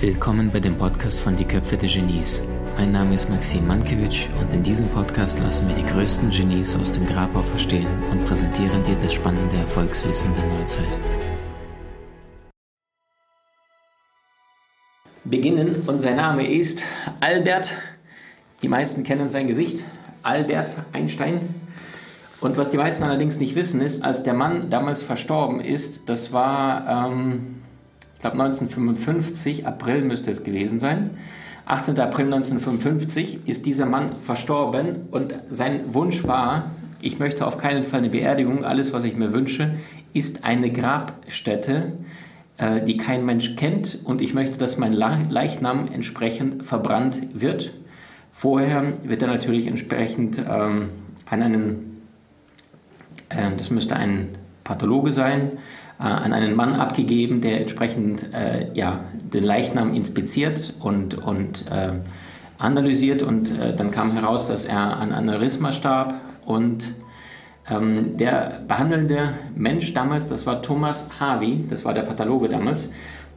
Willkommen bei dem Podcast von Die Köpfe der Genies. Mein Name ist Maxim Mankewitsch und in diesem Podcast lassen wir die größten Genies aus dem Grabau verstehen und präsentieren dir das spannende Erfolgswissen der Neuzeit. Beginnen und sein Name ist Albert. Die meisten kennen sein Gesicht. Albert Einstein. Und was die meisten allerdings nicht wissen, ist, als der Mann damals verstorben ist, das war, ähm, ich glaube 1955, April müsste es gewesen sein. 18. April 1955 ist dieser Mann verstorben und sein Wunsch war, ich möchte auf keinen Fall eine Beerdigung, alles was ich mir wünsche, ist eine Grabstätte, äh, die kein Mensch kennt und ich möchte, dass mein Leichnam entsprechend verbrannt wird. Vorher wird er natürlich entsprechend ähm, an einen ähm, das müsste ein Pathologe sein, äh, an einen Mann abgegeben, der entsprechend äh, ja, den Leichnam inspiziert und, und äh, analysiert. Und äh, dann kam heraus, dass er an Aneurysma starb. Und ähm, der behandelnde Mensch damals, das war Thomas Harvey, das war der Pathologe damals,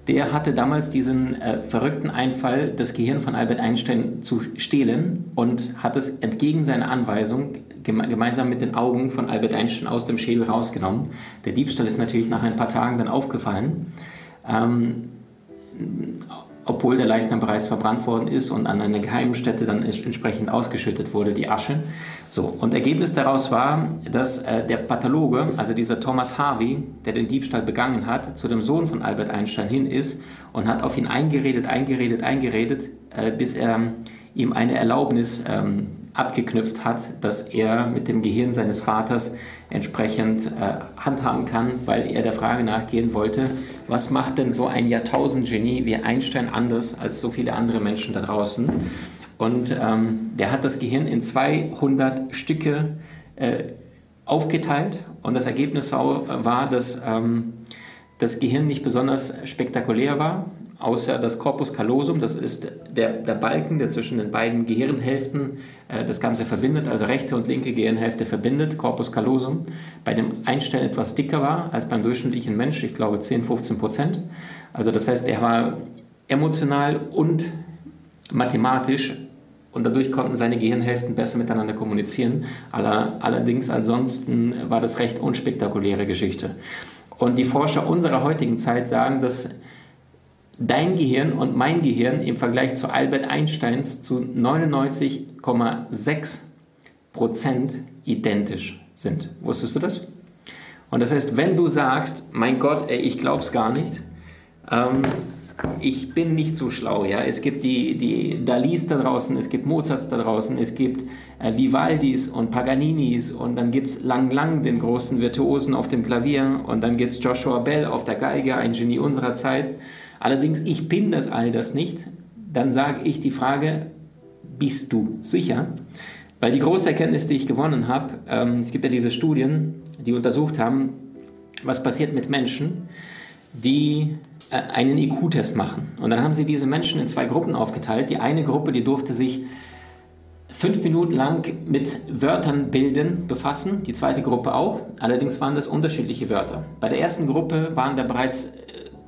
der hatte damals diesen äh, verrückten Einfall, das Gehirn von Albert Einstein zu stehlen und hat es entgegen seiner Anweisung geme gemeinsam mit den Augen von Albert Einstein aus dem Schädel rausgenommen. Der Diebstahl ist natürlich nach ein paar Tagen dann aufgefallen. Ähm, obwohl der Leichnam bereits verbrannt worden ist und an einer geheimen Stätte dann entsprechend ausgeschüttet wurde, die Asche. So, und Ergebnis daraus war, dass äh, der Pathologe, also dieser Thomas Harvey, der den Diebstahl begangen hat, zu dem Sohn von Albert Einstein hin ist und hat auf ihn eingeredet, eingeredet, eingeredet, äh, bis er ihm eine Erlaubnis ähm, abgeknüpft hat, dass er mit dem Gehirn seines Vaters entsprechend äh, handhaben kann, weil er der Frage nachgehen wollte, was macht denn so ein Jahrtausendgenie wie Einstein anders als so viele andere Menschen da draußen? Und ähm, der hat das Gehirn in 200 Stücke äh, aufgeteilt und das Ergebnis war, war dass ähm, das Gehirn nicht besonders spektakulär war, außer das Corpus callosum, das ist der, der Balken, der zwischen den beiden Gehirnhälften äh, das Ganze verbindet, also rechte und linke Gehirnhälfte verbindet, Corpus callosum, bei dem Einstein etwas dicker war als beim durchschnittlichen Mensch, ich glaube 10, 15 Prozent. Also das heißt, er war emotional und mathematisch und dadurch konnten seine Gehirnhälften besser miteinander kommunizieren. Allerdings ansonsten war das recht unspektakuläre Geschichte. Und die Forscher unserer heutigen Zeit sagen, dass dein Gehirn und mein Gehirn im Vergleich zu Albert Einsteins zu 99,6 Prozent identisch sind. Wusstest du das? Und das heißt, wenn du sagst, mein Gott, ey, ich glaub's gar nicht, ähm, ich bin nicht so schlau, ja. Es gibt die, die Dalis da draußen, es gibt Mozarts da draußen, es gibt äh, Vivaldis und Paganinis und dann gibt es Lang Lang, den großen Virtuosen auf dem Klavier und dann gibt es Joshua Bell auf der Geige, ein Genie unserer Zeit. Allerdings, ich bin das all das nicht. Dann sage ich die Frage, bist du sicher? Weil die große Erkenntnis, die ich gewonnen habe, ähm, es gibt ja diese Studien, die untersucht haben, was passiert mit Menschen, die äh, einen IQ-Test machen. Und dann haben sie diese Menschen in zwei Gruppen aufgeteilt. Die eine Gruppe, die durfte sich fünf Minuten lang mit Wörtern bilden befassen, die zweite Gruppe auch. Allerdings waren das unterschiedliche Wörter. Bei der ersten Gruppe waren da bereits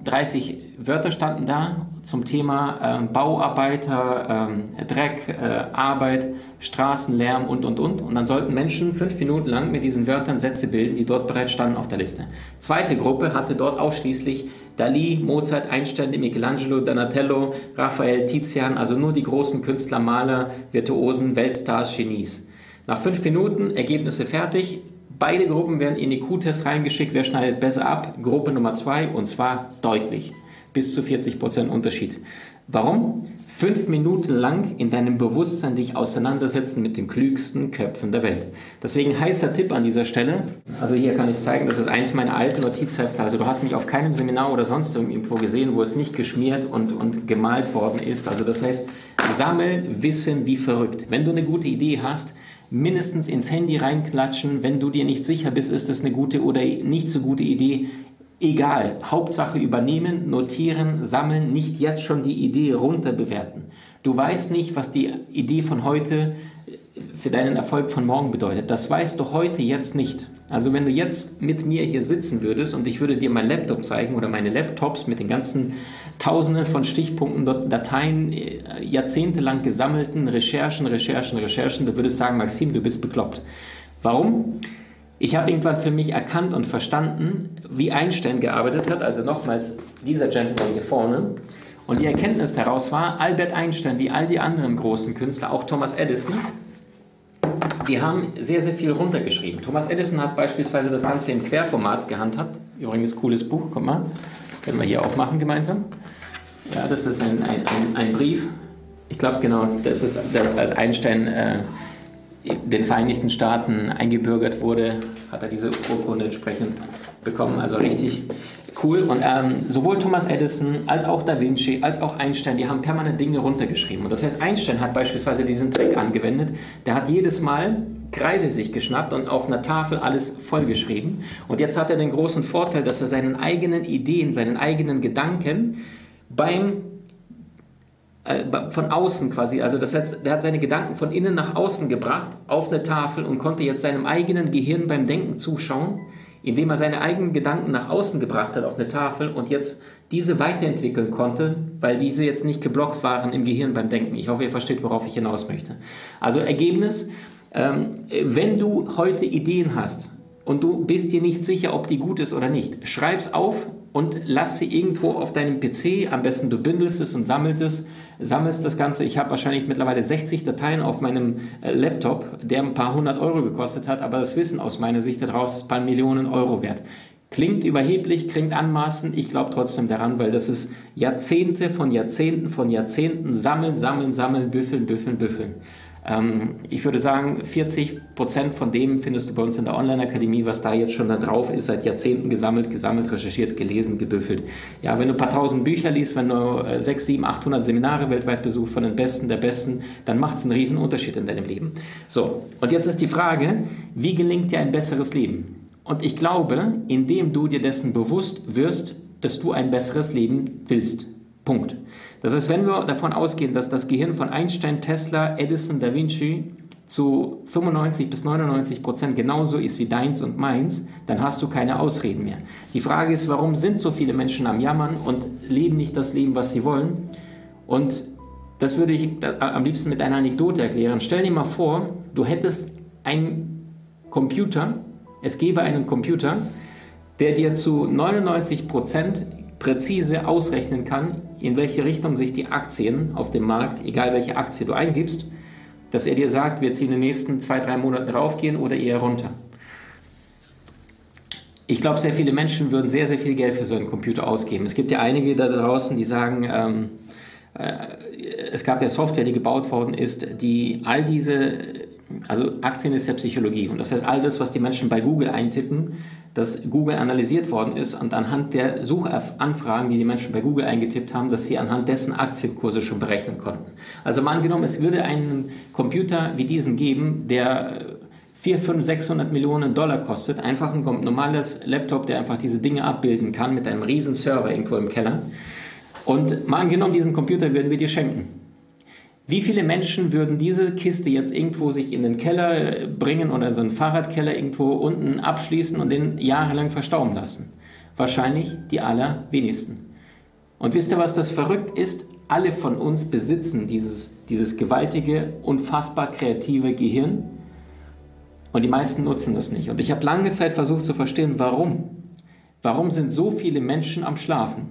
30 Wörter standen da zum Thema äh, Bauarbeiter, äh, Dreck, äh, Arbeit, Straßenlärm und, und, und. Und dann sollten Menschen fünf Minuten lang mit diesen Wörtern Sätze bilden, die dort bereits standen auf der Liste. Zweite Gruppe hatte dort ausschließlich Dali, Mozart, Einstein, Michelangelo, Donatello, Raphael, Tizian, also nur die großen Künstler, Maler, Virtuosen, Weltstars, Genies. Nach fünf Minuten Ergebnisse fertig, Beide Gruppen werden in die Q-Tests reingeschickt. Wer schneidet besser ab? Gruppe Nummer 2 und zwar deutlich. Bis zu 40% Unterschied. Warum? Fünf Minuten lang in deinem Bewusstsein dich auseinandersetzen mit den klügsten Köpfen der Welt. Deswegen heißer Tipp an dieser Stelle. Also hier kann ich zeigen, das ist eins meiner alten Notizhefte. Also du hast mich auf keinem Seminar oder sonst irgendwo gesehen, wo es nicht geschmiert und, und gemalt worden ist. Also das heißt, sammel Wissen wie verrückt. Wenn du eine gute Idee hast, mindestens ins Handy reinklatschen. Wenn du dir nicht sicher bist, ist das eine gute oder nicht so gute Idee. Egal, Hauptsache übernehmen, notieren, sammeln, nicht jetzt schon die Idee runterbewerten. Du weißt nicht, was die Idee von heute für deinen Erfolg von morgen bedeutet. Das weißt du heute jetzt nicht. Also wenn du jetzt mit mir hier sitzen würdest und ich würde dir mein Laptop zeigen oder meine Laptops mit den ganzen Tausenden von Stichpunkten, Dateien, äh, jahrzehntelang gesammelten Recherchen, Recherchen, Recherchen, du würdest sagen, Maxim, du bist bekloppt. Warum? Ich habe irgendwann für mich erkannt und verstanden, wie Einstein gearbeitet hat, also nochmals dieser Gentleman hier vorne. Und die Erkenntnis daraus war, Albert Einstein, wie all die anderen großen Künstler, auch Thomas Edison, die haben sehr, sehr viel runtergeschrieben. Thomas Edison hat beispielsweise das Ganze im Querformat gehandhabt. Übrigens, cooles Buch, guck mal. Können wir hier aufmachen gemeinsam. Ja, das ist ein, ein, ein, ein Brief. Ich glaube, genau, das ist, das, als Einstein äh, den Vereinigten Staaten eingebürgert wurde, hat er diese Urkunde entsprechend bekommen. Also richtig cool. Und ähm, sowohl Thomas Edison als auch Da Vinci als auch Einstein, die haben permanent Dinge runtergeschrieben. Und das heißt, Einstein hat beispielsweise diesen Trick angewendet. Der hat jedes Mal Kreide sich geschnappt und auf einer Tafel alles vollgeschrieben. Und jetzt hat er den großen Vorteil, dass er seinen eigenen Ideen, seinen eigenen Gedanken beim äh, von außen quasi, also das heißt, der hat seine Gedanken von innen nach außen gebracht auf eine Tafel und konnte jetzt seinem eigenen Gehirn beim Denken zuschauen indem er seine eigenen Gedanken nach außen gebracht hat auf eine Tafel und jetzt diese weiterentwickeln konnte, weil diese jetzt nicht geblockt waren im Gehirn beim Denken. Ich hoffe, ihr versteht, worauf ich hinaus möchte. Also Ergebnis, ähm, wenn du heute Ideen hast und du bist dir nicht sicher, ob die gut ist oder nicht, schreib es auf und lass sie irgendwo auf deinem PC, am besten du bündelst es und sammelst es sammelst das Ganze. Ich habe wahrscheinlich mittlerweile 60 Dateien auf meinem äh, Laptop, der ein paar hundert Euro gekostet hat, aber das Wissen aus meiner Sicht daraus ist ein paar Millionen Euro wert. Klingt überheblich, klingt anmaßend, ich glaube trotzdem daran, weil das ist Jahrzehnte von Jahrzehnten von Jahrzehnten sammeln, sammeln, sammeln, büffeln, büffeln, büffeln. Ähm, ich würde sagen, 40 Prozent von dem findest du bei uns in der Online-Akademie, was da jetzt schon da drauf ist, seit Jahrzehnten gesammelt, gesammelt, recherchiert, gelesen, gebüffelt. Ja, wenn du ein paar tausend Bücher liest, wenn du 6, 7, 800 Seminare weltweit besuchst von den Besten der Besten, dann macht es einen riesen Unterschied in deinem Leben. So, und jetzt ist die Frage, wie gelingt dir ein besseres Leben? Und ich glaube, indem du dir dessen bewusst wirst, dass du ein besseres Leben willst. Punkt. Das heißt, wenn wir davon ausgehen, dass das Gehirn von Einstein, Tesla, Edison, Da Vinci zu 95 bis 99 Prozent genauso ist wie deins und meins, dann hast du keine Ausreden mehr. Die Frage ist, warum sind so viele Menschen am Jammern und leben nicht das Leben, was sie wollen? Und das würde ich am liebsten mit einer Anekdote erklären. Stell dir mal vor, du hättest einen Computer, es gäbe einen Computer, der dir zu 99 Prozent präzise ausrechnen kann, in welche Richtung sich die Aktien auf dem Markt, egal welche Aktie du eingibst, dass er dir sagt, wird sie in den nächsten zwei, drei Monaten raufgehen oder eher runter. Ich glaube, sehr viele Menschen würden sehr, sehr viel Geld für so einen Computer ausgeben. Es gibt ja einige da draußen, die sagen, ähm, äh, es gab ja Software, die gebaut worden ist, die all diese, also Aktien ist ja Psychologie und das heißt, all das, was die Menschen bei Google eintippen, dass Google analysiert worden ist und anhand der Suchanfragen, die die Menschen bei Google eingetippt haben, dass sie anhand dessen Aktienkurse schon berechnen konnten. Also mal angenommen, es würde einen Computer wie diesen geben, der 4, 5, 600 Millionen Dollar kostet, einfach ein normales Laptop, der einfach diese Dinge abbilden kann mit einem riesen Server irgendwo im Keller. Und mal angenommen, diesen Computer würden wir dir schenken. Wie viele Menschen würden diese Kiste jetzt irgendwo sich in den Keller bringen oder so einen Fahrradkeller irgendwo unten abschließen und den jahrelang verstauben lassen? Wahrscheinlich die allerwenigsten. Und wisst ihr, was das verrückt ist? Alle von uns besitzen dieses, dieses gewaltige, unfassbar kreative Gehirn und die meisten nutzen das nicht. Und ich habe lange Zeit versucht zu verstehen, warum. Warum sind so viele Menschen am Schlafen?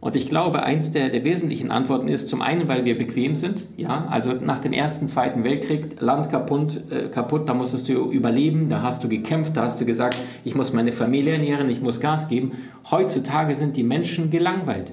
Und ich glaube, eins der, der wesentlichen Antworten ist zum einen, weil wir bequem sind. Ja, also nach dem ersten, zweiten Weltkrieg, Land kaputt, äh, kaputt, da musstest du überleben, da hast du gekämpft, da hast du gesagt, ich muss meine Familie ernähren, ich muss Gas geben. Heutzutage sind die Menschen gelangweilt.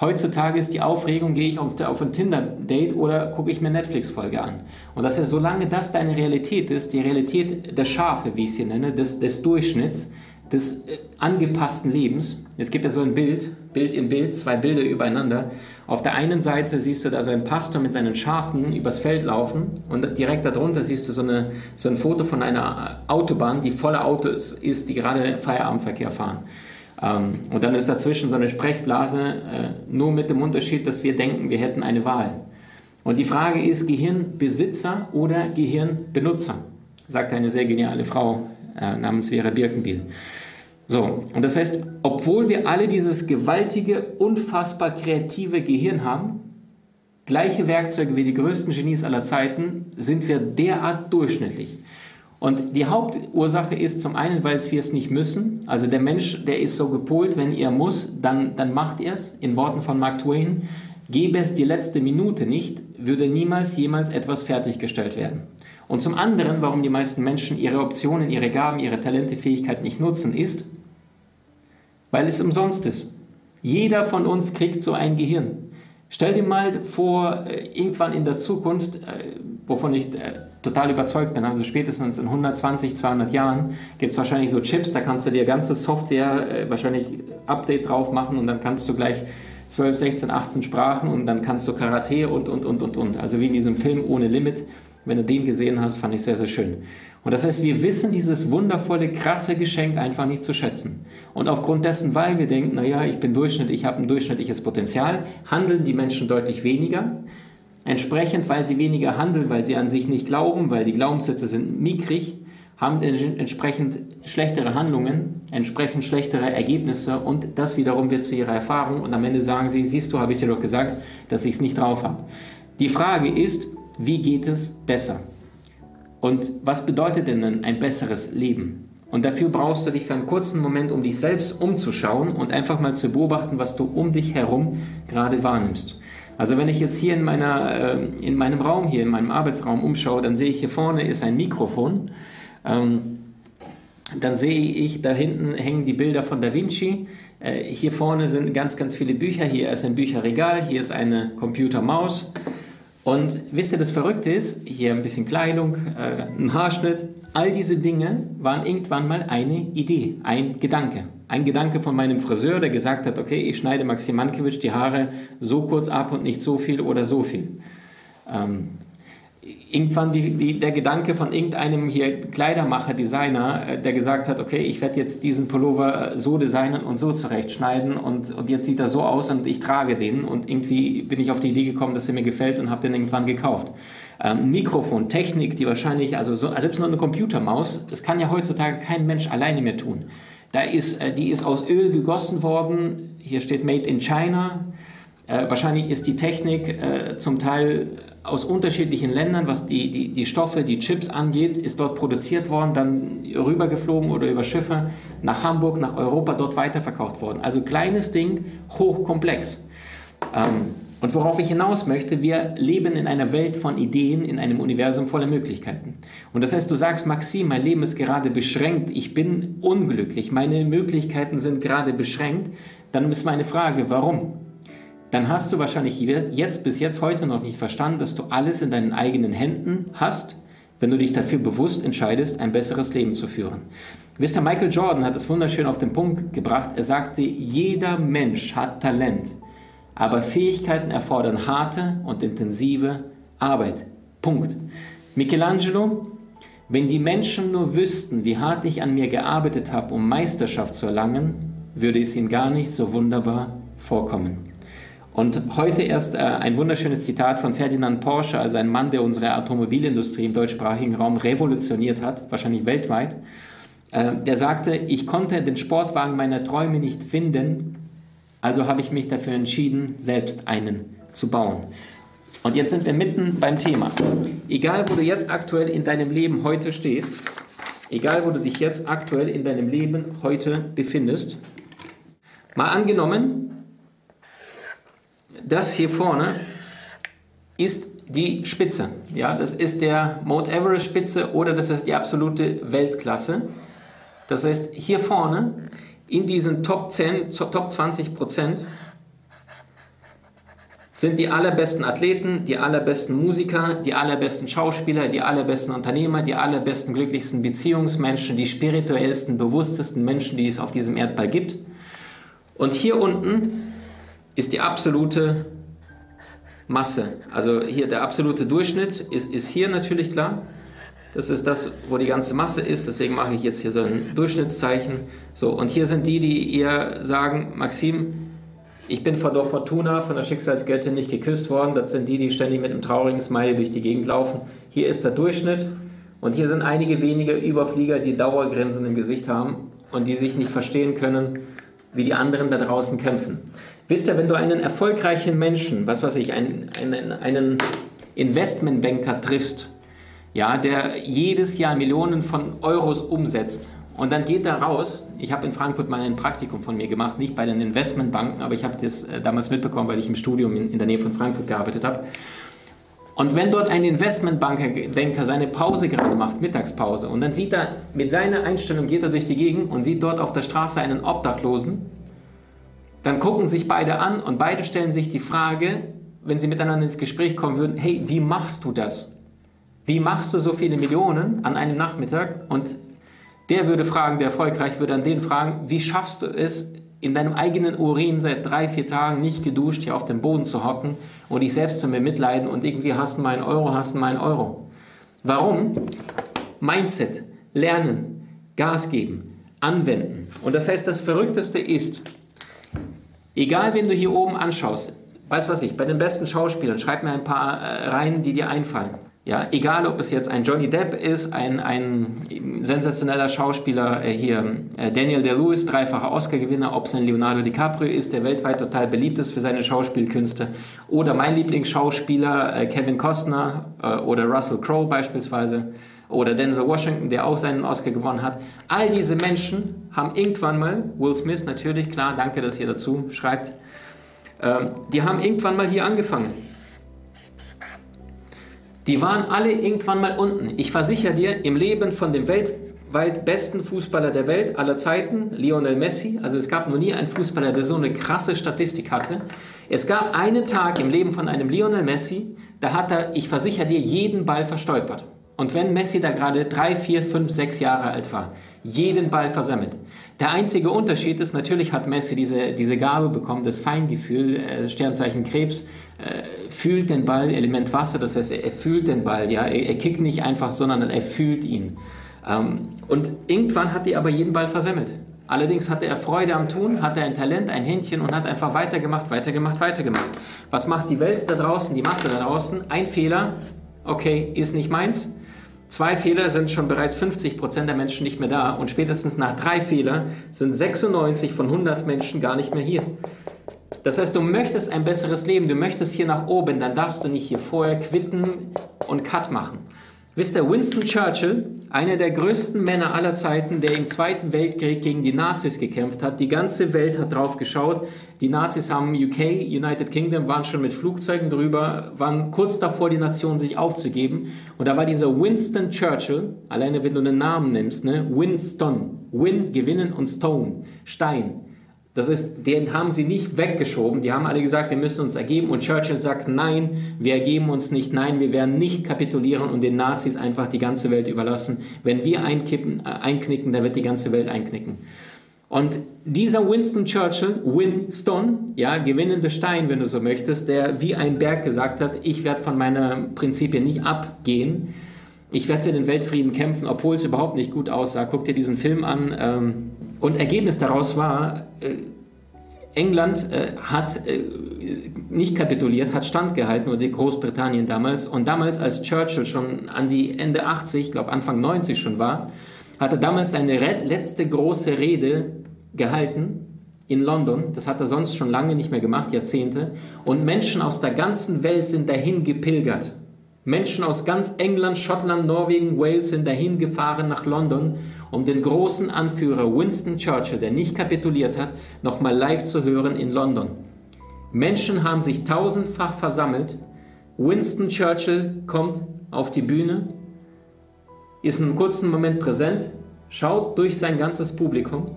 Heutzutage ist die Aufregung, gehe ich auf, auf ein Tinder-Date oder gucke ich mir Netflix-Folge an. Und dass ja, solange das deine Realität ist, die Realität der Schafe, wie ich sie nenne, des, des Durchschnitts, des äh, angepassten Lebens. Es gibt ja so ein Bild, Bild in Bild, zwei Bilder übereinander. Auf der einen Seite siehst du da so einen Pastor mit seinen Schafen übers Feld laufen und direkt darunter siehst du so, eine, so ein Foto von einer Autobahn, die voller Autos ist, die gerade Feierabendverkehr fahren. Ähm, und dann ist dazwischen so eine Sprechblase, äh, nur mit dem Unterschied, dass wir denken, wir hätten eine Wahl. Und die Frage ist, Gehirnbesitzer oder Gehirnbenutzer? Sagt eine sehr geniale Frau äh, namens Vera Birkenbiel. So, und das heißt, obwohl wir alle dieses gewaltige, unfassbar kreative Gehirn haben, gleiche Werkzeuge wie die größten Genies aller Zeiten, sind wir derart durchschnittlich. Und die Hauptursache ist zum einen, weil wir es nicht müssen. Also der Mensch, der ist so gepolt, wenn er muss, dann, dann macht er es. In Worten von Mark Twain, gäbe es die letzte Minute nicht, würde niemals jemals etwas fertiggestellt werden. Und zum anderen, warum die meisten Menschen ihre Optionen, ihre Gaben, ihre Talente, Fähigkeiten nicht nutzen, ist, weil es umsonst ist. Jeder von uns kriegt so ein Gehirn. Stell dir mal vor, äh, irgendwann in der Zukunft, äh, wovon ich äh, total überzeugt bin, also spätestens in 120, 200 Jahren gibt es wahrscheinlich so Chips, da kannst du dir ganze Software wahrscheinlich Update drauf machen und dann kannst du gleich 12, 16, 18 Sprachen und dann kannst du Karate und, und, und, und, und. Also wie in diesem Film Ohne Limit. Wenn du den gesehen hast, fand ich sehr, sehr schön. Und das heißt, wir wissen dieses wundervolle, krasse Geschenk einfach nicht zu schätzen. Und aufgrund dessen, weil wir denken, naja, ich bin Durchschnitt, ich habe ein durchschnittliches Potenzial, handeln die Menschen deutlich weniger. Entsprechend, weil sie weniger handeln, weil sie an sich nicht glauben, weil die Glaubenssätze sind mickrig, haben sie entsprechend schlechtere Handlungen, entsprechend schlechtere Ergebnisse und das wiederum wird zu ihrer Erfahrung und am Ende sagen sie, siehst du, habe ich dir doch gesagt, dass ich es nicht drauf habe. Die Frage ist, wie geht es besser? Und was bedeutet denn ein besseres Leben? Und dafür brauchst du dich für einen kurzen Moment, um dich selbst umzuschauen und einfach mal zu beobachten, was du um dich herum gerade wahrnimmst. Also wenn ich jetzt hier in, meiner, äh, in meinem Raum, hier in meinem Arbeitsraum umschaue, dann sehe ich hier vorne ist ein Mikrofon. Ähm, dann sehe ich, da hinten hängen die Bilder von Da Vinci. Äh, hier vorne sind ganz, ganz viele Bücher. Hier ist ein Bücherregal, hier ist eine Computermaus. Und wisst ihr, das Verrückte ist, hier ein bisschen Kleidung, äh, ein Haarschnitt, all diese Dinge waren irgendwann mal eine Idee, ein Gedanke. Ein Gedanke von meinem Friseur, der gesagt hat, okay, ich schneide Maxim Mankiewicz die Haare so kurz ab und nicht so viel oder so viel. Ähm, irgendwann die, die, der Gedanke von irgendeinem hier Kleidermacher, Designer, äh, der gesagt hat, okay, ich werde jetzt diesen Pullover äh, so designen und so zurechtschneiden und, und jetzt sieht er so aus und ich trage den und irgendwie bin ich auf die Idee gekommen, dass er mir gefällt und habe den irgendwann gekauft. Ähm, Mikrofon, Technik, die wahrscheinlich, also, so, also selbst nur eine Computermaus, das kann ja heutzutage kein Mensch alleine mehr tun. Da ist, äh, die ist aus Öl gegossen worden, hier steht Made in China, äh, wahrscheinlich ist die Technik äh, zum Teil aus unterschiedlichen Ländern, was die, die, die Stoffe, die Chips angeht, ist dort produziert worden, dann rübergeflogen oder über Schiffe nach Hamburg, nach Europa, dort weiterverkauft worden. Also kleines Ding, hochkomplex. Ähm, und worauf ich hinaus möchte, wir leben in einer Welt von Ideen, in einem Universum voller Möglichkeiten. Und das heißt, du sagst, Maxim, mein Leben ist gerade beschränkt, ich bin unglücklich, meine Möglichkeiten sind gerade beschränkt. Dann ist meine Frage, warum? Dann hast du wahrscheinlich jetzt bis jetzt heute noch nicht verstanden, dass du alles in deinen eigenen Händen hast, wenn du dich dafür bewusst entscheidest, ein besseres Leben zu führen. Wisst ihr, Michael Jordan hat es wunderschön auf den Punkt gebracht. Er sagte, jeder Mensch hat Talent, aber Fähigkeiten erfordern harte und intensive Arbeit. Punkt. Michelangelo, wenn die Menschen nur wüssten, wie hart ich an mir gearbeitet habe, um Meisterschaft zu erlangen, würde es ihnen gar nicht so wunderbar vorkommen. Und heute erst äh, ein wunderschönes Zitat von Ferdinand Porsche, also ein Mann, der unsere Automobilindustrie im deutschsprachigen Raum revolutioniert hat, wahrscheinlich weltweit. Äh, der sagte, ich konnte den Sportwagen meiner Träume nicht finden, also habe ich mich dafür entschieden, selbst einen zu bauen. Und jetzt sind wir mitten beim Thema. Egal, wo du jetzt aktuell in deinem Leben heute stehst, egal, wo du dich jetzt aktuell in deinem Leben heute befindest, mal angenommen, das hier vorne ist die Spitze. Ja, das ist der Mount Everest Spitze oder das ist die absolute Weltklasse. Das heißt, hier vorne in diesen Top 10, Top 20 Prozent sind die allerbesten Athleten, die allerbesten Musiker, die allerbesten Schauspieler, die allerbesten Unternehmer, die allerbesten, glücklichsten Beziehungsmenschen, die spirituellsten, bewusstesten Menschen, die es auf diesem Erdball gibt. Und hier unten ist die absolute Masse. Also hier der absolute Durchschnitt ist, ist hier natürlich klar. Das ist das, wo die ganze Masse ist. Deswegen mache ich jetzt hier so ein Durchschnittszeichen. So, und hier sind die, die eher sagen, Maxim, ich bin von der Fortuna, von der Schicksalsgöttin nicht geküsst worden. Das sind die, die ständig mit einem traurigen Smiley durch die Gegend laufen. Hier ist der Durchschnitt. Und hier sind einige wenige Überflieger, die Dauergrinsen im Gesicht haben und die sich nicht verstehen können, wie die anderen da draußen kämpfen. Wisst ihr, wenn du einen erfolgreichen Menschen, was weiß ich, einen, einen, einen Investmentbanker triffst, ja, der jedes Jahr Millionen von Euros umsetzt und dann geht er raus. Ich habe in Frankfurt mal ein Praktikum von mir gemacht, nicht bei den Investmentbanken, aber ich habe das äh, damals mitbekommen, weil ich im Studium in, in der Nähe von Frankfurt gearbeitet habe. Und wenn dort ein Investmentbanker seine Pause gerade macht, Mittagspause, und dann sieht er mit seiner Einstellung, geht er durch die Gegend und sieht dort auf der Straße einen Obdachlosen, dann gucken sich beide an und beide stellen sich die Frage, wenn sie miteinander ins Gespräch kommen würden, hey, wie machst du das? Wie machst du so viele Millionen an einem Nachmittag? Und der würde fragen, der erfolgreich würde an den fragen, wie schaffst du es, in deinem eigenen Urin seit drei, vier Tagen nicht geduscht hier auf dem Boden zu hocken und dich selbst zu mir mitleiden und irgendwie hast du meinen Euro, hast du meinen Euro. Warum? Mindset, lernen, Gas geben, anwenden. Und das heißt, das Verrückteste ist, egal wen du hier oben anschaust, weißt was ich, bei den besten Schauspielern, schreib mir ein paar äh, rein, die dir einfallen. Ja, egal, ob es jetzt ein Johnny Depp ist, ein, ein sensationeller Schauspieler äh, hier, äh, Daniel Day-Lewis, dreifacher Oscar-Gewinner, ob es ein Leonardo DiCaprio ist, der weltweit total beliebt ist für seine Schauspielkünste, oder mein Lieblingsschauspieler äh, Kevin Costner äh, oder Russell Crowe beispielsweise, oder Denzel Washington, der auch seinen Oscar gewonnen hat. All diese Menschen haben irgendwann mal, Will Smith natürlich, klar, danke, dass ihr dazu schreibt, ähm, die haben irgendwann mal hier angefangen die waren alle irgendwann mal unten. Ich versichere dir, im Leben von dem weltweit besten Fußballer der Welt aller Zeiten, Lionel Messi, also es gab noch nie einen Fußballer, der so eine krasse Statistik hatte. Es gab einen Tag im Leben von einem Lionel Messi, da hat er, ich versichere dir, jeden Ball verstolpert. Und wenn Messi da gerade drei, vier, fünf, sechs Jahre alt war, jeden Ball versammelt. Der einzige Unterschied ist, natürlich hat Messi diese, diese Gabe bekommen, das Feingefühl, äh, Sternzeichen Krebs, äh, fühlt den Ball, Element Wasser, das heißt, er, fühlt den Ball, ja, er, kickt nicht einfach, sondern er fühlt ihn. Ähm, und irgendwann hat er aber jeden Ball versemmelt. Allerdings hatte er Freude am Tun, hatte ein Talent, ein Händchen und hat einfach weitergemacht, weitergemacht, weitergemacht. Was macht die Welt da draußen, die Masse da draußen? Ein Fehler, okay, ist nicht meins. Zwei Fehler sind schon bereits 50 Prozent der Menschen nicht mehr da und spätestens nach drei Fehlern sind 96 von 100 Menschen gar nicht mehr hier. Das heißt, du möchtest ein besseres Leben, du möchtest hier nach oben, dann darfst du nicht hier vorher quitten und Cut machen. Wisst ihr, Winston Churchill, einer der größten Männer aller Zeiten, der im Zweiten Weltkrieg gegen die Nazis gekämpft hat, die ganze Welt hat drauf geschaut. Die Nazis haben UK, United Kingdom, waren schon mit Flugzeugen drüber, waren kurz davor, die Nation sich aufzugeben. Und da war dieser Winston Churchill, alleine wenn du den Namen nimmst, ne? Winston, Win, gewinnen und Stone, Stein. Das ist, den haben sie nicht weggeschoben. Die haben alle gesagt, wir müssen uns ergeben. Und Churchill sagt, nein, wir ergeben uns nicht. Nein, wir werden nicht kapitulieren und den Nazis einfach die ganze Welt überlassen. Wenn wir einkippen, äh, einknicken, dann wird die ganze Welt einknicken. Und dieser Winston Churchill, Winston, ja, gewinnende Stein, wenn du so möchtest, der wie ein Berg gesagt hat, ich werde von meiner Prinzipien nicht abgehen. Ich werde für den Weltfrieden kämpfen, obwohl es überhaupt nicht gut aussah. Guck dir diesen Film an. Ähm, und Ergebnis daraus war, äh, England äh, hat äh, nicht kapituliert, hat standgehalten, oder Großbritannien damals. Und damals, als Churchill schon an die Ende 80, ich glaube Anfang 90 schon war, hat er damals seine letzte große Rede gehalten in London. Das hat er sonst schon lange nicht mehr gemacht, Jahrzehnte. Und Menschen aus der ganzen Welt sind dahin gepilgert. Menschen aus ganz England, Schottland, Norwegen, Wales sind dahin gefahren nach London um den großen Anführer Winston Churchill, der nicht kapituliert hat, nochmal live zu hören in London. Menschen haben sich tausendfach versammelt. Winston Churchill kommt auf die Bühne, ist einen kurzen Moment präsent, schaut durch sein ganzes Publikum,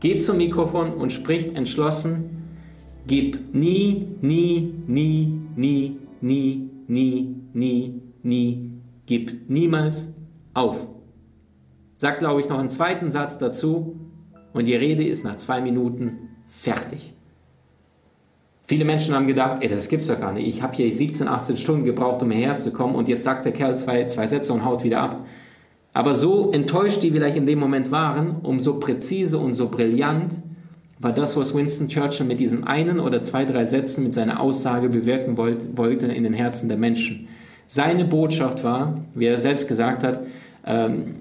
geht zum Mikrofon und spricht entschlossen, gib nie, nie, nie, nie, nie, nie, nie, nie, gib niemals auf sagt, glaube ich, noch einen zweiten Satz dazu und die Rede ist nach zwei Minuten fertig. Viele Menschen haben gedacht, ey, das gibt's doch gar nicht. Ich habe hier 17, 18 Stunden gebraucht, um hierher zu kommen und jetzt sagt der Kerl zwei, zwei Sätze und haut wieder ab. Aber so enttäuscht die vielleicht in dem Moment waren, umso präzise und so brillant war das, was Winston Churchill mit diesen einen oder zwei, drei Sätzen mit seiner Aussage bewirken wollte in den Herzen der Menschen. Seine Botschaft war, wie er selbst gesagt hat, ähm,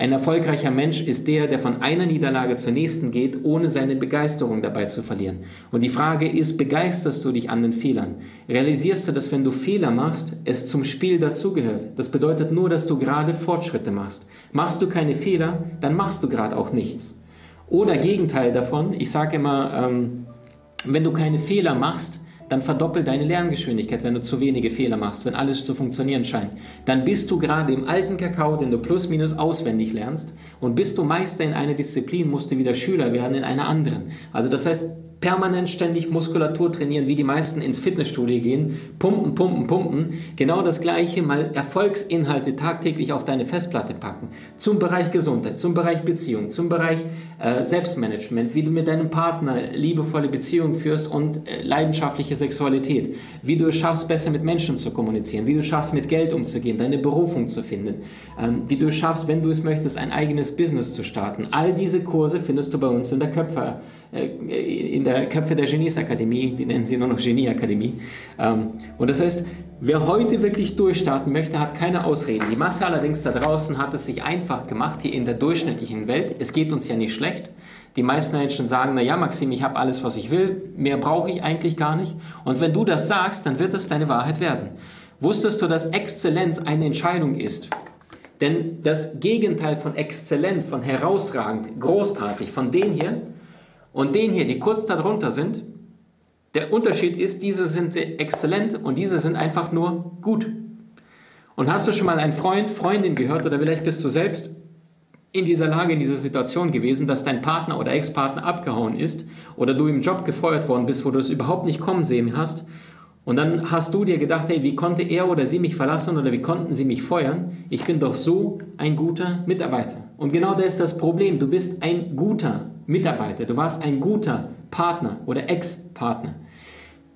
ein erfolgreicher Mensch ist der, der von einer Niederlage zur nächsten geht, ohne seine Begeisterung dabei zu verlieren. Und die Frage ist, begeisterst du dich an den Fehlern? Realisierst du, dass wenn du Fehler machst, es zum Spiel dazugehört? Das bedeutet nur, dass du gerade Fortschritte machst. Machst du keine Fehler, dann machst du gerade auch nichts. Oder Gegenteil davon, ich sage immer, ähm, wenn du keine Fehler machst, dann verdoppel deine Lerngeschwindigkeit, wenn du zu wenige Fehler machst, wenn alles zu funktionieren scheint. Dann bist du gerade im alten Kakao, den du plus minus auswendig lernst und bist du Meister in einer Disziplin, musst du wieder Schüler werden in einer anderen. Also das heißt, permanent ständig Muskulatur trainieren, wie die meisten ins Fitnessstudio gehen, pumpen, pumpen, pumpen, genau das gleiche, mal Erfolgsinhalte tagtäglich auf deine Festplatte packen. Zum Bereich Gesundheit, zum Bereich Beziehung, zum Bereich äh, Selbstmanagement, wie du mit deinem Partner liebevolle Beziehungen führst und äh, leidenschaftliche Sexualität, wie du es schaffst, besser mit Menschen zu kommunizieren, wie du es schaffst, mit Geld umzugehen, deine Berufung zu finden, ähm, wie du es schaffst, wenn du es möchtest, ein eigenes Business zu starten. All diese Kurse findest du bei uns in der Köpfer in der Köpfe der Geniesakademie, wir nennen sie nur noch Genieakademie. Ähm, und das heißt, wer heute wirklich durchstarten möchte, hat keine Ausreden. Die Masse allerdings da draußen hat es sich einfach gemacht, hier in der durchschnittlichen Welt. Es geht uns ja nicht schlecht. Die meisten Menschen sagen, naja, Maxim, ich habe alles, was ich will, mehr brauche ich eigentlich gar nicht. Und wenn du das sagst, dann wird das deine Wahrheit werden. Wusstest du, dass Exzellenz eine Entscheidung ist? Denn das Gegenteil von exzellent, von herausragend, großartig, von den hier, und den hier, die kurz darunter sind, der Unterschied ist, diese sind sehr exzellent und diese sind einfach nur gut. Und hast du schon mal einen Freund, Freundin gehört oder vielleicht bist du selbst in dieser Lage, in dieser Situation gewesen, dass dein Partner oder Ex-Partner abgehauen ist oder du im Job gefeuert worden bist, wo du es überhaupt nicht kommen sehen hast und dann hast du dir gedacht, hey, wie konnte er oder sie mich verlassen oder wie konnten sie mich feuern? Ich bin doch so ein guter Mitarbeiter. Und genau das ist das Problem. Du bist ein guter Mitarbeiter. Du warst ein guter Partner oder Ex-Partner.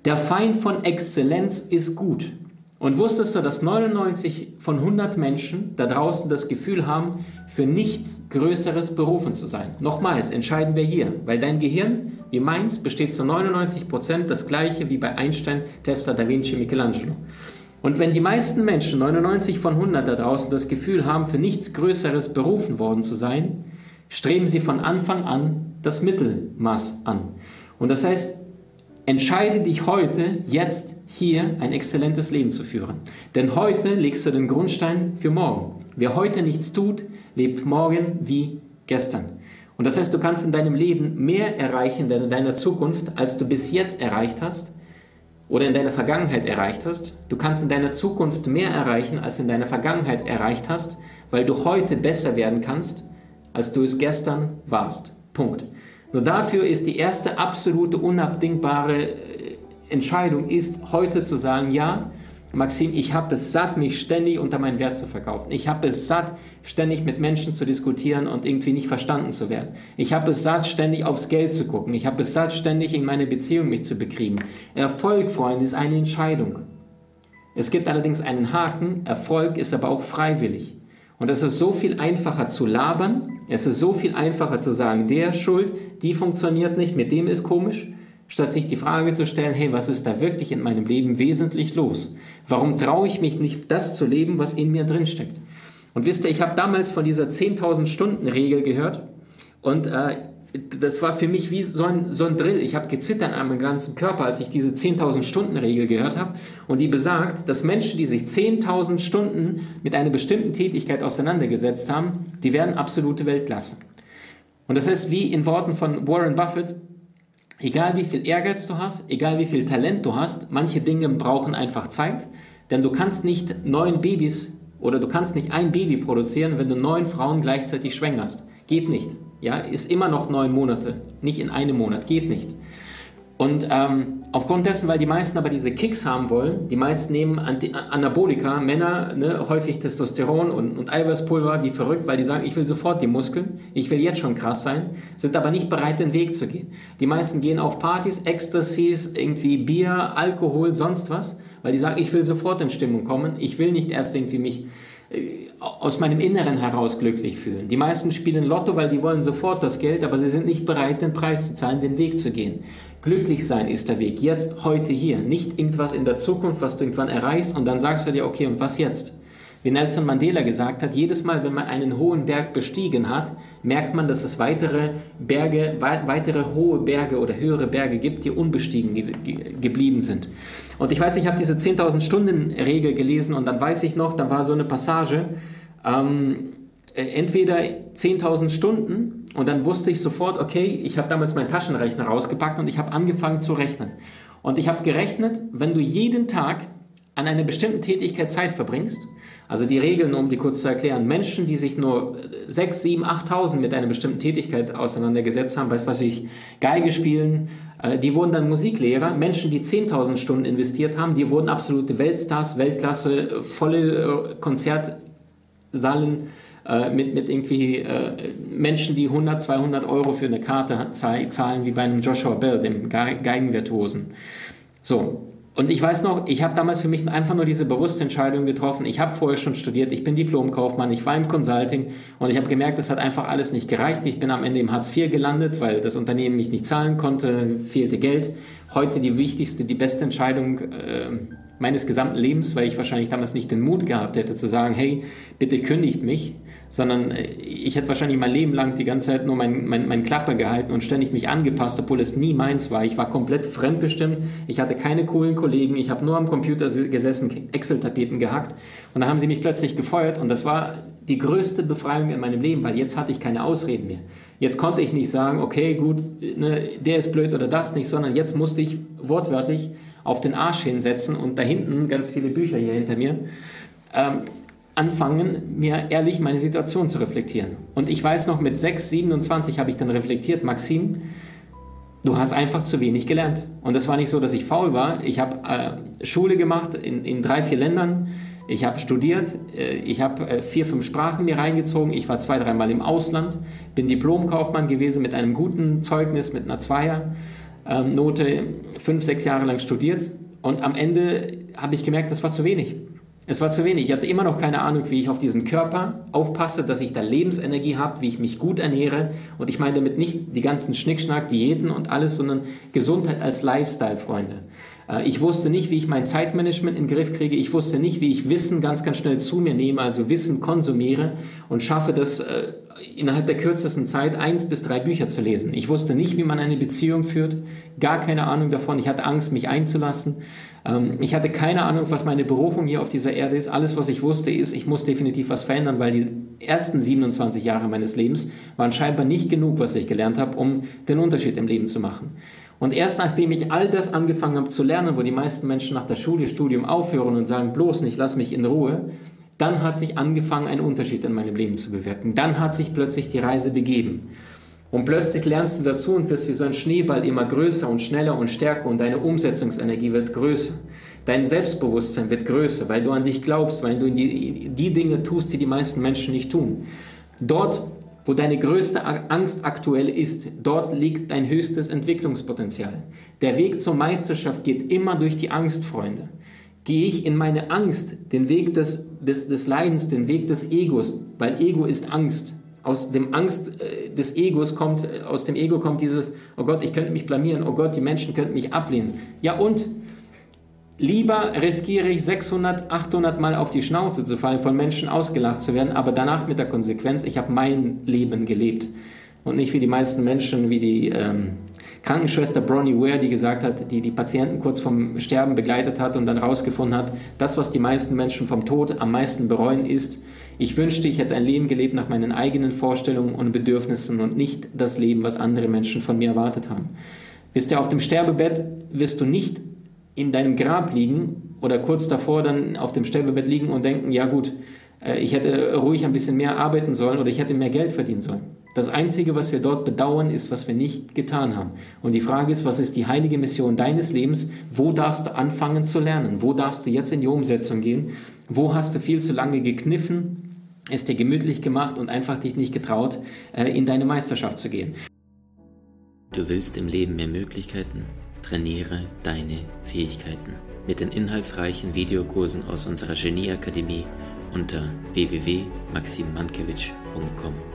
Der Feind von Exzellenz ist gut. Und wusstest du, dass 99 von 100 Menschen da draußen das Gefühl haben, für nichts Größeres berufen zu sein? Nochmals, entscheiden wir hier, weil dein Gehirn, wie meins, besteht zu 99 Prozent das gleiche wie bei Einstein, Tesla, Da Vinci, Michelangelo. Und wenn die meisten Menschen, 99 von 100 da draußen, das Gefühl haben, für nichts Größeres berufen worden zu sein, streben sie von Anfang an das Mittelmaß an. Und das heißt, entscheide dich heute, jetzt hier ein exzellentes Leben zu führen. Denn heute legst du den Grundstein für morgen. Wer heute nichts tut, lebt morgen wie gestern. Und das heißt, du kannst in deinem Leben mehr erreichen in deiner Zukunft, als du bis jetzt erreicht hast oder in deiner Vergangenheit erreicht hast. Du kannst in deiner Zukunft mehr erreichen, als in deiner Vergangenheit erreicht hast, weil du heute besser werden kannst, als du es gestern warst. Punkt. Nur dafür ist die erste absolute unabdingbare Entscheidung ist, heute zu sagen, ja, Maxim, ich habe es satt, mich ständig unter meinen Wert zu verkaufen. Ich habe es satt, ständig mit Menschen zu diskutieren und irgendwie nicht verstanden zu werden. Ich habe es satt, ständig aufs Geld zu gucken. Ich habe es satt, ständig in meine Beziehung mich zu bekriegen. Erfolg, Freunde, ist eine Entscheidung. Es gibt allerdings einen Haken. Erfolg ist aber auch freiwillig. Und es ist so viel einfacher zu labern. Es ist so viel einfacher zu sagen, der Schuld, die funktioniert nicht, mit dem ist komisch statt sich die Frage zu stellen, hey, was ist da wirklich in meinem Leben wesentlich los? Warum traue ich mich nicht, das zu leben, was in mir drin steckt? Und wisst ihr, ich habe damals von dieser 10.000 Stunden Regel gehört und äh, das war für mich wie so ein, so ein Drill. Ich habe gezittert an meinem ganzen Körper, als ich diese 10.000 Stunden Regel gehört habe. Und die besagt, dass Menschen, die sich 10.000 Stunden mit einer bestimmten Tätigkeit auseinandergesetzt haben, die werden absolute Weltklasse. Und das heißt, wie in Worten von Warren Buffett, Egal wie viel Ehrgeiz du hast, egal wie viel Talent du hast, manche Dinge brauchen einfach Zeit, denn du kannst nicht neun Babys oder du kannst nicht ein Baby produzieren, wenn du neun Frauen gleichzeitig schwängerst. Geht nicht. Ja, ist immer noch neun Monate, nicht in einem Monat, geht nicht. Und ähm, aufgrund dessen, weil die meisten aber diese Kicks haben wollen, die meisten nehmen Anti Anabolika, Männer, ne, häufig Testosteron und, und Eiweißpulver, wie verrückt, weil die sagen, ich will sofort die Muskeln, ich will jetzt schon krass sein, sind aber nicht bereit, den Weg zu gehen. Die meisten gehen auf Partys, Ecstasies, irgendwie Bier, Alkohol, sonst was, weil die sagen, ich will sofort in Stimmung kommen, ich will nicht erst irgendwie mich äh, aus meinem Inneren heraus glücklich fühlen. Die meisten spielen Lotto, weil die wollen sofort das Geld, aber sie sind nicht bereit, den Preis zu zahlen, den Weg zu gehen. Glücklich sein ist der Weg, jetzt, heute, hier. Nicht irgendwas in der Zukunft, was du irgendwann erreichst und dann sagst du dir, okay, und was jetzt? Wie Nelson Mandela gesagt hat, jedes Mal, wenn man einen hohen Berg bestiegen hat, merkt man, dass es weitere Berge, weitere hohe Berge oder höhere Berge gibt, die unbestiegen ge ge geblieben sind. Und ich weiß, ich habe diese 10.000 Stunden Regel gelesen und dann weiß ich noch, da war so eine Passage, ähm, äh, entweder 10.000 Stunden und dann wusste ich sofort, okay, ich habe damals meinen Taschenrechner rausgepackt und ich habe angefangen zu rechnen. Und ich habe gerechnet, wenn du jeden Tag an einer bestimmten Tätigkeit Zeit verbringst, also die Regeln, um die kurz zu erklären, Menschen, die sich nur 6, 7, 8.000 mit einer bestimmten Tätigkeit auseinandergesetzt haben, weiß was ich, Geige spielen, äh, die wurden dann Musiklehrer. Menschen, die 10.000 Stunden investiert haben, die wurden absolute Weltstars, Weltklasse, volle äh, Konzertsaalen äh, mit, mit irgendwie Menschen, die 100, 200 Euro für eine Karte zahlen, wie bei einem Joshua Bell, dem Geigenvirtuosen. So, und ich weiß noch, ich habe damals für mich einfach nur diese bewusste Entscheidung getroffen. Ich habe vorher schon studiert, ich bin Diplomkaufmann, ich war im Consulting und ich habe gemerkt, das hat einfach alles nicht gereicht. Ich bin am Ende im Hartz IV gelandet, weil das Unternehmen mich nicht zahlen konnte, fehlte Geld. Heute die wichtigste, die beste Entscheidung äh, meines gesamten Lebens, weil ich wahrscheinlich damals nicht den Mut gehabt hätte zu sagen, hey, bitte kündigt mich sondern äh, ich hätte wahrscheinlich mein Leben lang die ganze Zeit nur mein, mein, mein Klappe gehalten und ständig mich angepasst, obwohl es nie meins war. Ich war komplett fremdbestimmt, ich hatte keine coolen Kollegen, ich habe nur am Computer gesessen, Excel-Tapeten gehackt und da haben sie mich plötzlich gefeuert und das war die größte Befreiung in meinem Leben, weil jetzt hatte ich keine Ausreden mehr. Jetzt konnte ich nicht sagen, okay, gut, ne, der ist blöd oder das nicht, sondern jetzt musste ich wortwörtlich auf den Arsch hinsetzen und da hinten ganz viele Bücher hier hinter mir. Ähm, anfangen, mir ehrlich meine Situation zu reflektieren. Und ich weiß noch, mit 6, 27 habe ich dann reflektiert, Maxim, du hast einfach zu wenig gelernt. Und das war nicht so, dass ich faul war. Ich habe äh, Schule gemacht in, in drei, vier Ländern. Ich habe studiert, äh, ich habe äh, vier, fünf Sprachen mir reingezogen. Ich war zwei, dreimal im Ausland, bin Diplomkaufmann gewesen mit einem guten Zeugnis, mit einer Zweiernote, ähm, fünf, sechs Jahre lang studiert. Und am Ende habe ich gemerkt, das war zu wenig. Es war zu wenig. Ich hatte immer noch keine Ahnung, wie ich auf diesen Körper aufpasse, dass ich da Lebensenergie habe, wie ich mich gut ernähre. Und ich meine damit nicht die ganzen Schnickschnack, Diäten und alles, sondern Gesundheit als Lifestyle, Freunde. Äh, ich wusste nicht, wie ich mein Zeitmanagement in den Griff kriege. Ich wusste nicht, wie ich Wissen ganz, ganz schnell zu mir nehme, also Wissen konsumiere und schaffe das äh, innerhalb der kürzesten Zeit eins bis drei Bücher zu lesen. Ich wusste nicht, wie man eine Beziehung führt, gar keine Ahnung davon. Ich hatte Angst, mich einzulassen. Ähm, ich hatte keine Ahnung, was meine Berufung hier auf dieser Erde ist. Alles, was ich wusste, ist, ich muss definitiv was verändern, weil die ersten 27 Jahre meines Lebens waren scheinbar nicht genug, was ich gelernt habe, um den Unterschied im Leben zu machen. Und erst nachdem ich all das angefangen habe zu lernen, wo die meisten Menschen nach der Schule, Studium aufhören und sagen, bloß nicht, lass mich in Ruhe, dann hat sich angefangen, ein Unterschied in meinem Leben zu bewirken. Dann hat sich plötzlich die Reise begeben. Und plötzlich lernst du dazu und wirst wie so ein Schneeball immer größer und schneller und stärker und deine Umsetzungsenergie wird größer. Dein Selbstbewusstsein wird größer, weil du an dich glaubst, weil du die, die Dinge tust, die die meisten Menschen nicht tun. Dort, wo deine größte Angst aktuell ist, dort liegt dein höchstes Entwicklungspotenzial. Der Weg zur Meisterschaft geht immer durch die Angst, Freunde. Gehe ich in meine Angst, den Weg des, des, des Leidens, den Weg des Egos, weil Ego ist Angst aus dem Angst äh, des Egos kommt, äh, aus dem Ego kommt dieses, oh Gott, ich könnte mich blamieren, oh Gott, die Menschen könnten mich ablehnen. Ja und? Lieber riskiere ich 600, 800 Mal auf die Schnauze zu fallen, von Menschen ausgelacht zu werden, aber danach mit der Konsequenz, ich habe mein Leben gelebt. Und nicht wie die meisten Menschen, wie die ähm, Krankenschwester Bronnie Ware, die gesagt hat, die die Patienten kurz vom Sterben begleitet hat und dann herausgefunden hat, das, was die meisten Menschen vom Tod am meisten bereuen, ist, ich wünschte, ich hätte ein Leben gelebt nach meinen eigenen Vorstellungen und Bedürfnissen und nicht das Leben, was andere Menschen von mir erwartet haben. Bist du auf dem Sterbebett, wirst du nicht in deinem Grab liegen oder kurz davor dann auf dem Sterbebett liegen und denken, ja gut, äh, ich hätte ruhig ein bisschen mehr arbeiten sollen oder ich hätte mehr Geld verdienen sollen. Das Einzige, was wir dort bedauern, ist, was wir nicht getan haben. Und die Frage ist, was ist die heilige Mission deines Lebens? Wo darfst du anfangen zu lernen? Wo darfst du jetzt in die Umsetzung gehen? Wo hast du viel zu lange gekniffen? Es dir gemütlich gemacht und einfach dich nicht getraut, äh, in deine Meisterschaft zu gehen. Du willst im Leben mehr Möglichkeiten? Trainiere deine Fähigkeiten. Mit den inhaltsreichen Videokursen aus unserer Genieakademie unter www.maximmankiewicz.com.